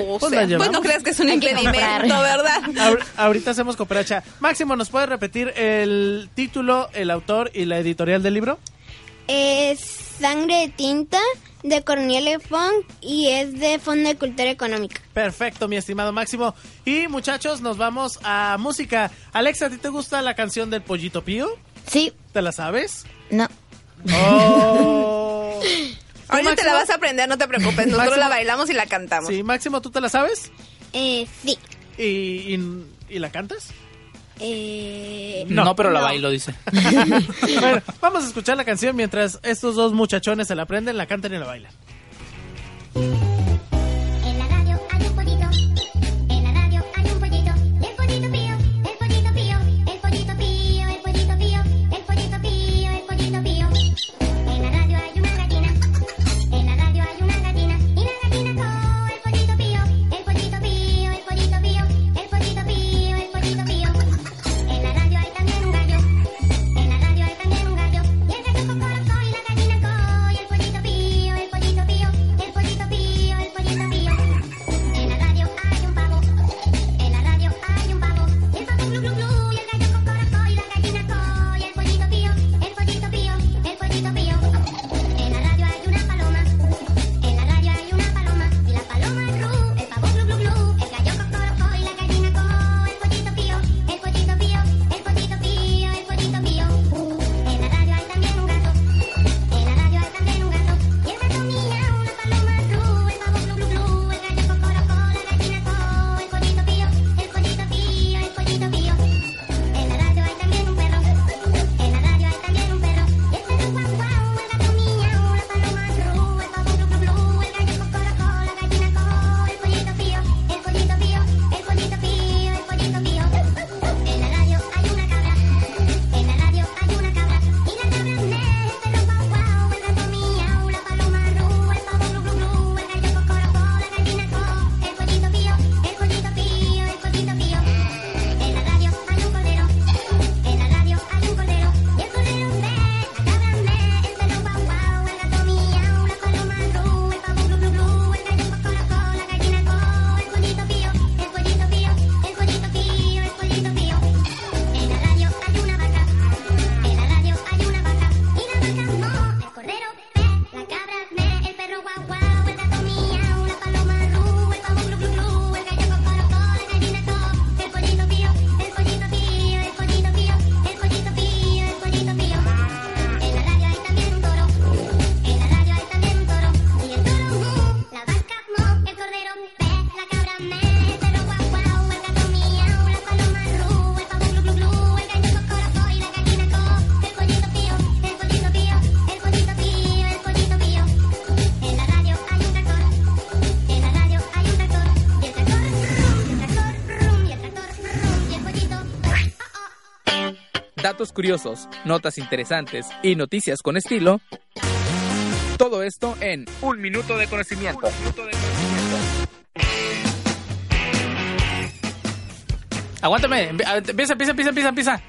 O Pues sea, pues no creas que es un impedimento, ¿verdad? Ahor- ahorita hacemos cooperacha. Máximo, ¿nos puede repetir el título, el autor y la editorial del libro? Es Sangre de Tinta de Cornelia Fong y es de Fondo de Cultura Económica. Perfecto, mi estimado Máximo. Y muchachos, nos vamos a música. Alexa, ¿a ti te gusta la canción del Pollito Pío? Sí, ¿Te la sabes? no. Oh. Ahorita te la vas a aprender, no te preocupes. Nosotros Máximo. la bailamos y la cantamos. Sí, Máximo, ¿tú te la sabes? Eh, sí. ¿Y, y, y la cantas? Eh, No, pero la no. bailo, dice. bueno, vamos a escuchar la canción mientras estos dos muchachones se la aprenden, la cantan y la bailan. Datos curiosos, notas interesantes y noticias con estilo. Todo esto en Un Minuto de Conocimiento. Aguántame, empe- a- empieza, empieza, empieza, empieza, empieza.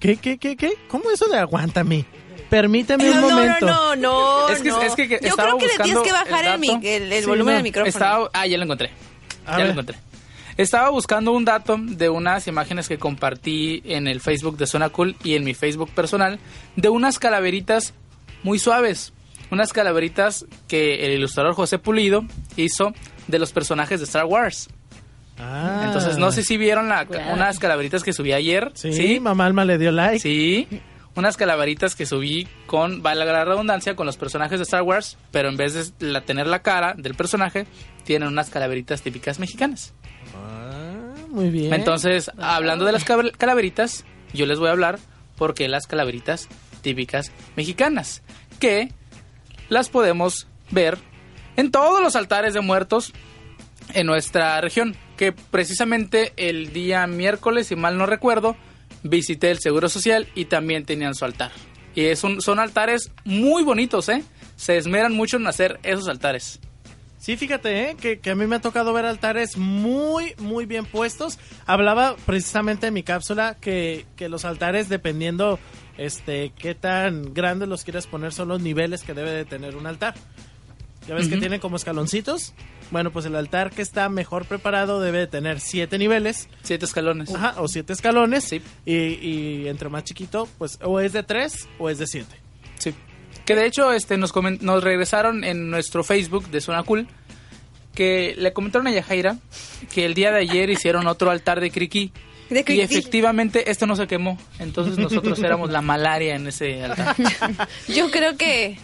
¿Qué, qué, qué, qué? ¿Cómo eso de aguántame? Permíteme un No, no, momento. no, no, Es que, no. es que Yo estaba creo que le tienes que bajar el, mic- el, el Sí, volumen no. del micrófono. Estaba, ah, ya lo encontré. A ya ver. lo encontré. Estaba buscando un dato de unas imágenes que compartí en el Facebook de Zona Cool y en mi Facebook personal de unas calaveritas muy suaves. Unas calaveritas que el ilustrador José Pulido hizo de los personajes de Star Wars. Ah. Entonces, no sé si vieron la- Wow. unas calaveritas que subí ayer. Sí, mamá Alma le dio like. Sí, unas calaveritas que subí con, vale la redundancia, con los personajes de Star Wars, pero en vez de la- tener la cara del personaje, tienen unas calaveritas típicas mexicanas. Ah, muy bien. Entonces, hablando de las calaveritas, yo les voy a hablar porque las calaveritas típicas mexicanas, que las podemos ver en todos los altares de muertos en nuestra región, que precisamente el día miércoles, si mal no recuerdo, visité el Seguro Social y también tenían su altar. Y es un- son altares muy bonitos, ¿eh? Se esmeran mucho en hacer esos altares. Sí, fíjate, ¿eh? que, que a mí me ha tocado ver altares muy, muy bien puestos. Hablaba precisamente en mi cápsula que, que los altares, dependiendo este qué tan grandes los quieres poner, son los niveles que debe de tener un altar. Ya ves que tiene como escaloncitos. Bueno, pues el altar que está mejor preparado debe de tener siete niveles. Siete escalones. Ajá, o siete escalones. Sí. Y, y entre más chiquito, pues o es de tres o es de siete. Que de hecho este nos, nos regresaron en nuestro Facebook de Zona Cool que le comentaron a Yajaira que el día de ayer hicieron otro altar de Criqui. De Y efectivamente esto no se quemó. Entonces nosotros éramos la malaria en ese altar. Yo creo que,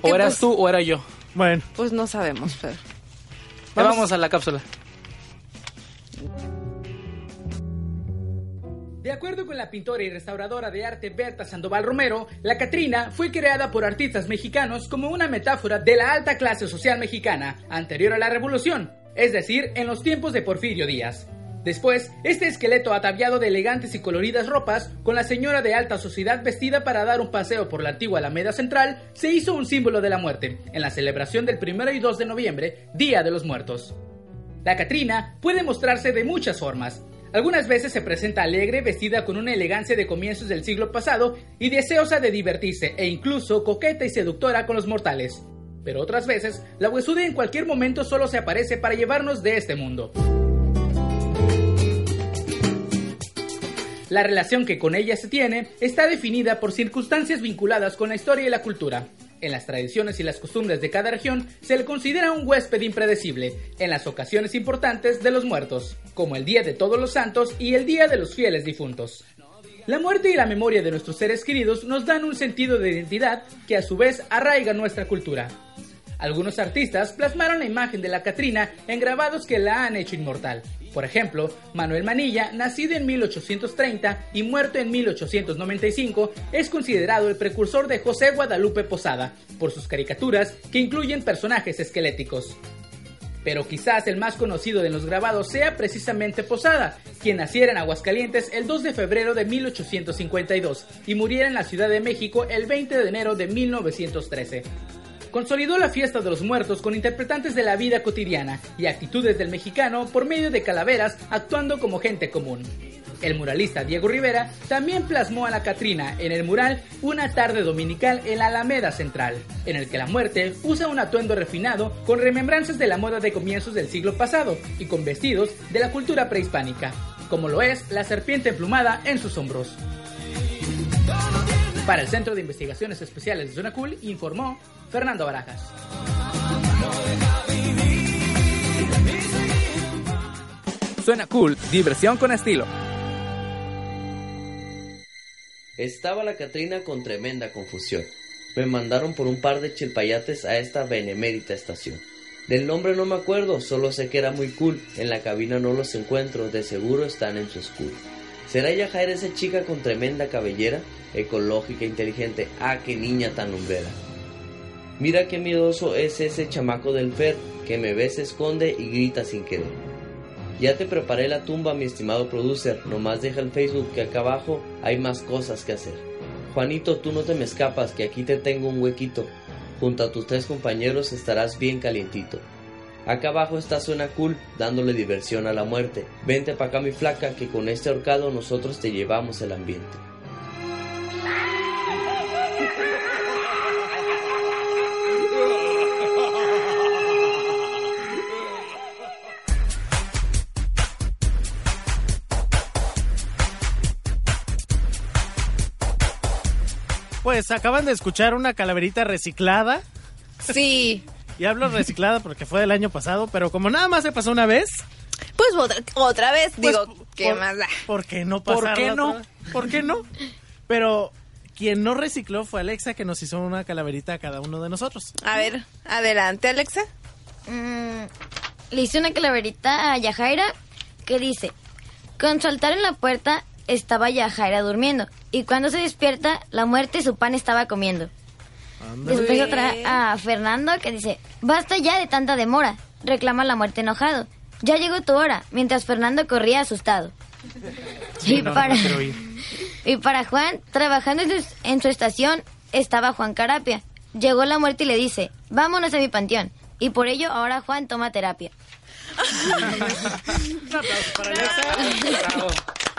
O Que eras pues- tú o era yo. Bueno, pues no sabemos, pero... Vamos a la cápsula. De acuerdo con la pintora y restauradora de arte Berta Sandoval Romero, la Catrina fue creada por artistas mexicanos como una metáfora de la alta clase social mexicana anterior a la revolución, es decir, en los tiempos de Porfirio Díaz. Después, este esqueleto ataviado de elegantes y coloridas ropas, con la señora de alta sociedad vestida para dar un paseo por la antigua Alameda Central, se hizo un símbolo de la muerte en la celebración del 1 y 2 de noviembre, Día de los Muertos. La Catrina puede mostrarse de muchas formas. Algunas veces se presenta alegre, vestida con una elegancia de comienzos del siglo pasado y deseosa de divertirse e incluso coqueta y seductora con los mortales. Pero otras veces, la huesuda en cualquier momento solo se aparece para llevarnos de este mundo. La relación que con ella se tiene está definida por circunstancias vinculadas con la historia y la cultura. En las tradiciones y las costumbres de cada región se le considera un huésped impredecible en las ocasiones importantes de los muertos, como el Día de Todos los Santos y el Día de los Fieles Difuntos. La muerte y la memoria de nuestros seres queridos nos dan un sentido de identidad que a su vez arraiga nuestra cultura. Algunos artistas plasmaron la imagen de la Catrina en grabados que la han hecho inmortal. Por ejemplo, Manuel Manilla, nacido en 1830 y muerto en 1895, es considerado el precursor de José Guadalupe Posada, por sus caricaturas que incluyen personajes esqueléticos. Pero quizás el más conocido de los grabados sea precisamente Posada, quien naciera en Aguascalientes el 2 de febrero de 1852 y muriera en la Ciudad de México el 20 de enero de 1913. Consolidó la fiesta de los muertos con interpretantes de la vida cotidiana y actitudes del mexicano por medio de calaveras actuando como gente común. El muralista Diego Rivera también plasmó a la Catrina en el mural Una tarde dominical en la Alameda Central, en el que la muerte usa un atuendo refinado con remembranzas de la moda de comienzos del siglo pasado y con vestidos de la cultura prehispánica, como lo es la serpiente emplumada en sus hombros. Para el Centro de Investigaciones Especiales de Zona Cool informó Fernando Barajas. Suena cool, diversión con estilo. Estaba la Catrina con tremenda confusión. Me mandaron por un par de chilpayates a esta benemérita estación. Del nombre no me acuerdo, solo sé que era muy cool. En la cabina no los encuentro, de seguro están en su school. ¿Será Yajaira esa chica con tremenda cabellera? Ecológica, inteligente. Ah, qué niña tan lumbrera. Mira qué miedoso es ese chamaco del Fer, que me ve, se esconde y grita sin querer. Ya te preparé la tumba, mi estimado producer. Nomás deja el Facebook que acá abajo hay más cosas que hacer. Juanito, tú no te me escapas, que aquí te tengo un huequito. Junto a tus tres compañeros estarás bien calientito. Acá abajo está Suena Cool, dándole diversión a la muerte. Vente pa' acá mi flaca, que con este horcado nosotros te llevamos el ambiente. Pues acaban de escuchar una calaverita reciclada. Sí. Y hablo reciclada porque fue del año pasado, pero como nada más se pasó una vez, Pues otra, otra vez, Pues, digo, ¿qué por- más da? ¿por qué no ¿Por pasarla qué no? otra? ¿Por qué no? Pero quien no recicló fue Alexa que nos hizo una calaverita a cada uno de nosotros. A ver, adelante, Alexa. Mm, le hice una calaverita a Yajaira que dice, con su altar en la puerta estaba Yajaira durmiendo y cuando se despierta la muerte su pan estaba comiendo. Después otra a Fernando que dice, basta ya de tanta demora, reclama la muerte enojado. Ya llegó tu hora, mientras Fernando corría asustado. y, no, para, no y para Juan, trabajando en su, en su estación, estaba Juan Carapia. Llegó la muerte y le dice, vámonos a mi panteón. Y por ello ahora Juan toma terapia. Un aplauso para Alexa.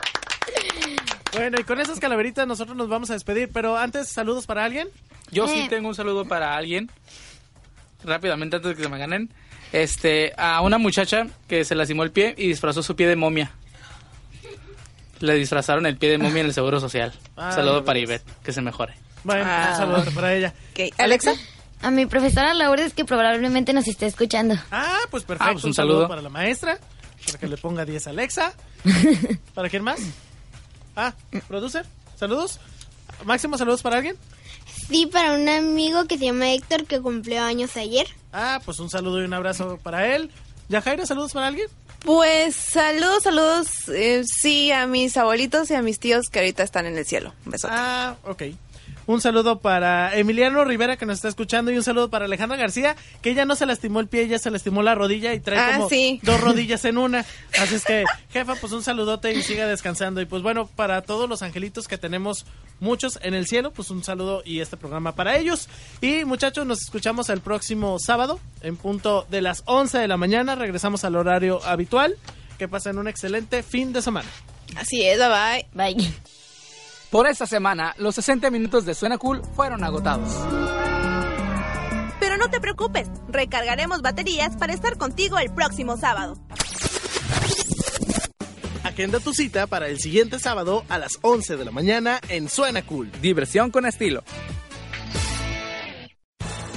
Bueno, y con esas calaveritas nosotros nos vamos a despedir, pero antes, saludos para alguien. Yo sí Eh. tengo un saludo para alguien. Rápidamente, antes de que se me ganen. Este, a una muchacha que se lastimó el pie y disfrazó su pie de momia. Le disfrazaron el pie de momia en el Seguro Social. Ah, saludo para Ivette, que se mejore. Bueno, Ah. un saludo para ella. Alexa. A mi profesora Lourdes que probablemente nos esté escuchando. Ah, pues perfecto. Ah, pues un un saludo. saludo. para la maestra, para que le ponga 10 a Alexa. ¿Para quién más? Ah, producer, saludos. Máximo, saludos para alguien. Sí, para un amigo que se llama Héctor que cumplió años ayer. Ah, pues un saludo y un abrazo para él. Yajaira, saludos para alguien. Pues saludos, saludos, eh, sí, a mis abuelitos y a mis tíos que ahorita están en el cielo. Un besote. Ah, ok. Un saludo para Emiliano Rivera que nos está escuchando y un saludo para Alejandra García que ella no se lastimó el pie, ella se lastimó la rodilla y trae Ah, como sí. dos rodillas en una. Así es que, jefa, pues un saludote y siga descansando. Y pues bueno, para todos los angelitos que tenemos muchos en el cielo, pues un saludo y este programa para ellos. Y muchachos, nos escuchamos el próximo sábado en punto de las 11 de la mañana. Regresamos al horario habitual. Que pasen un excelente fin de semana. Así es, bye bye. Bye. Por esta semana, los 60 minutos de Suena Cool fueron agotados. Pero no te preocupes, recargaremos baterías para estar contigo el próximo sábado. Agenda tu cita para el siguiente sábado a las 11 de la mañana en Suena Cool. Diversión con estilo.